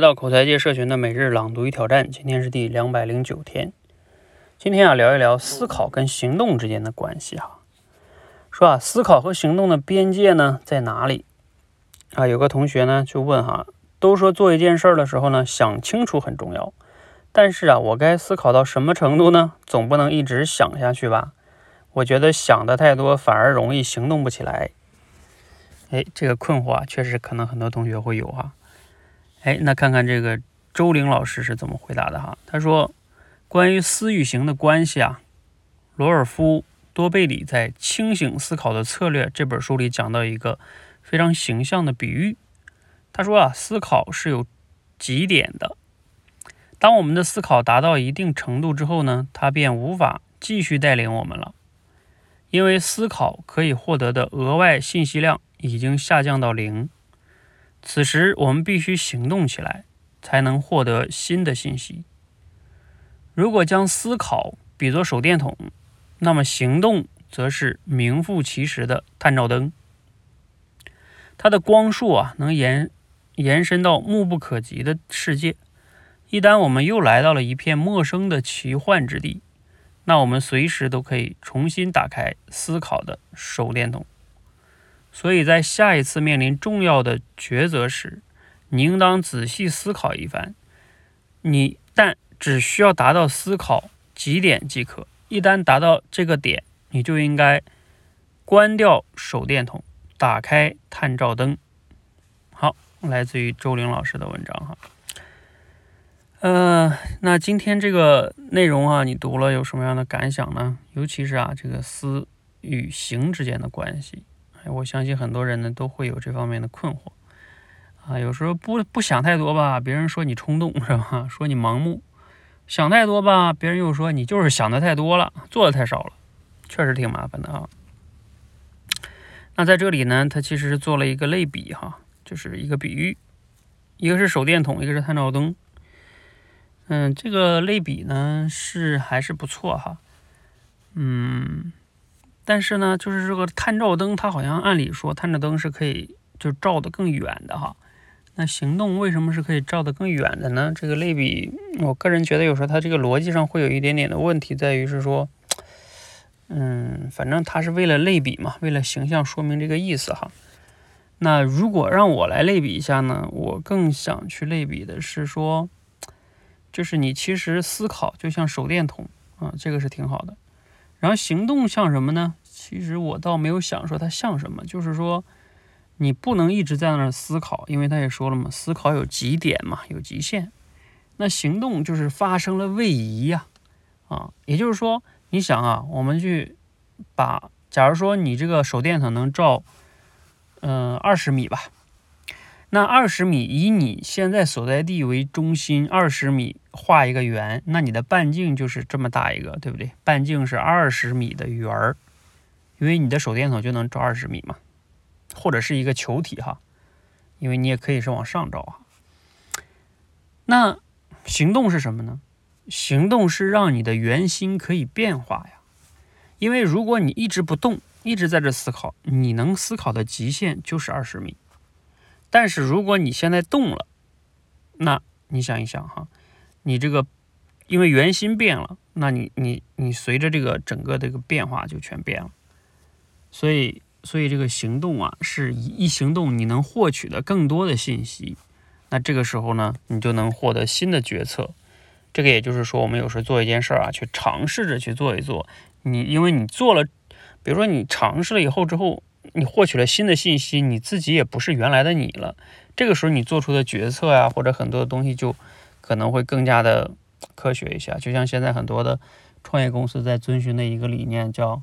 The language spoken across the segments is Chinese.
来到口才界社群的每日朗读与挑战，今天是第两百零九天。今天啊，聊一聊思考跟行动之间的关系哈。说啊，思考和行动的边界呢在哪里？啊，有个同学呢就问哈，都说做一件事儿的时候呢，想清楚很重要，但是啊，我该思考到什么程度呢？总不能一直想下去吧？我觉得想的太多，反而容易行动不起来。哎，这个困惑啊，确实可能很多同学会有哈。哎，那看看这个周玲老师是怎么回答的哈。他说，关于思与行的关系啊，罗尔夫多贝里在《清醒思考的策略》这本书里讲到一个非常形象的比喻。他说啊，思考是有极点的，当我们的思考达到一定程度之后呢，它便无法继续带领我们了，因为思考可以获得的额外信息量已经下降到零。此时，我们必须行动起来，才能获得新的信息。如果将思考比作手电筒，那么行动则是名副其实的探照灯。它的光束啊，能延延伸到目不可及的世界。一旦我们又来到了一片陌生的奇幻之地，那我们随时都可以重新打开思考的手电筒。所以在下一次面临重要的抉择时，你应当仔细思考一番。你但只需要达到思考极点即可。一旦达到这个点，你就应该关掉手电筒，打开探照灯。好，来自于周玲老师的文章哈。呃，那今天这个内容啊，你读了有什么样的感想呢？尤其是啊，这个思与行之间的关系。我相信很多人呢都会有这方面的困惑啊，有时候不不想太多吧，别人说你冲动是吧？说你盲目；想太多吧，别人又说你就是想的太多了，做的太少了，确实挺麻烦的啊。那在这里呢，他其实是做了一个类比哈，就是一个比喻，一个是手电筒，一个是探照灯。嗯，这个类比呢是还是不错哈，嗯。但是呢，就是这个探照灯，它好像按理说探照灯是可以就照得更远的哈。那行动为什么是可以照得更远的呢？这个类比，我个人觉得有时候它这个逻辑上会有一点点的问题，在于是说，嗯，反正它是为了类比嘛，为了形象说明这个意思哈。那如果让我来类比一下呢，我更想去类比的是说，就是你其实思考就像手电筒啊，这个是挺好的。然后行动像什么呢？其实我倒没有想说它像什么，就是说你不能一直在那儿思考，因为他也说了嘛，思考有极点嘛，有极限。那行动就是发生了位移呀，啊，也就是说，你想啊，我们去把，假如说你这个手电筒能照，嗯，二十米吧。那二十米以你现在所在地为中心，二十米画一个圆，那你的半径就是这么大一个，对不对？半径是二十米的圆儿，因为你的手电筒就能照二十米嘛，或者是一个球体哈，因为你也可以是往上照啊。那行动是什么呢？行动是让你的圆心可以变化呀，因为如果你一直不动，一直在这思考，你能思考的极限就是二十米。但是如果你现在动了，那你想一想哈，你这个因为圆心变了，那你你你随着这个整个这个变化就全变了，所以所以这个行动啊，是一一行动你能获取的更多的信息，那这个时候呢，你就能获得新的决策。这个也就是说，我们有时候做一件事儿啊，去尝试着去做一做，你因为你做了，比如说你尝试了以后之后。你获取了新的信息，你自己也不是原来的你了。这个时候你做出的决策呀，或者很多的东西就可能会更加的科学一些。就像现在很多的创业公司在遵循的一个理念，叫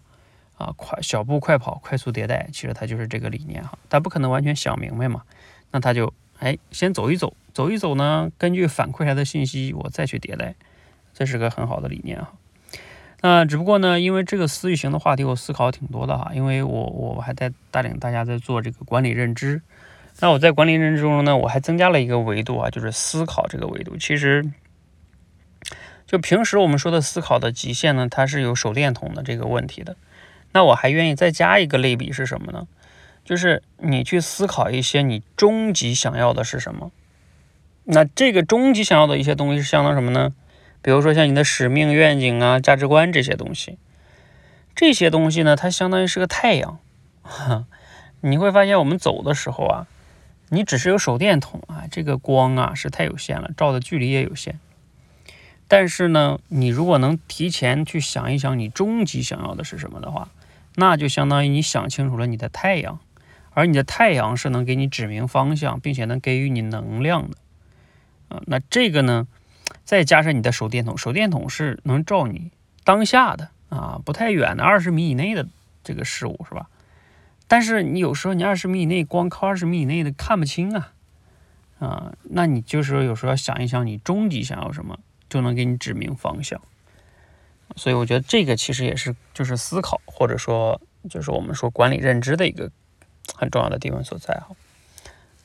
啊快小步快跑，快速迭代。其实它就是这个理念哈，他不可能完全想明白嘛。那他就哎先走一走，走一走呢，根据反馈来的信息，我再去迭代，这是个很好的理念哈。那只不过呢，因为这个思域型的话题，我思考挺多的哈。因为我我还在带领大家在做这个管理认知。那我在管理认知中呢，我还增加了一个维度啊，就是思考这个维度。其实，就平时我们说的思考的极限呢，它是有手电筒的这个问题的。那我还愿意再加一个类比是什么呢？就是你去思考一些你终极想要的是什么。那这个终极想要的一些东西是相当什么呢？比如说像你的使命、愿景啊、价值观这些东西，这些东西呢，它相当于是个太阳。你会发现，我们走的时候啊，你只是有手电筒啊，这个光啊是太有限了，照的距离也有限。但是呢，你如果能提前去想一想你终极想要的是什么的话，那就相当于你想清楚了你的太阳，而你的太阳是能给你指明方向，并且能给予你能量的。啊，那这个呢，再加上你的手电筒，手电筒是能照你当下的啊，不太远的二十米以内的这个事物是吧？但是你有时候你二十米以内光靠二十米以内的看不清啊，啊，那你就是有时候要想一想你终极想要什么。就能给你指明方向，所以我觉得这个其实也是就是思考，或者说就是我们说管理认知的一个很重要的地方所在哈。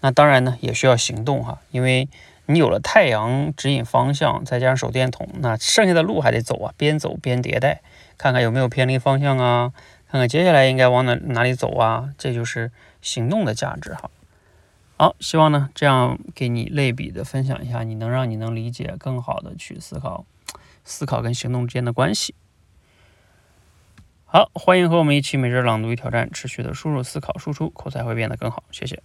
那当然呢，也需要行动哈，因为你有了太阳指引方向，再加上手电筒，那剩下的路还得走啊，边走边迭代，看看有没有偏离方向啊，看看接下来应该往哪哪里走啊，这就是行动的价值哈。好，希望呢这样给你类比的分享一下，你能让你能理解更好的去思考，思考跟行动之间的关系。好，欢迎和我们一起每日朗读与挑战，持续的输入、思考、输出，口才会变得更好。谢谢。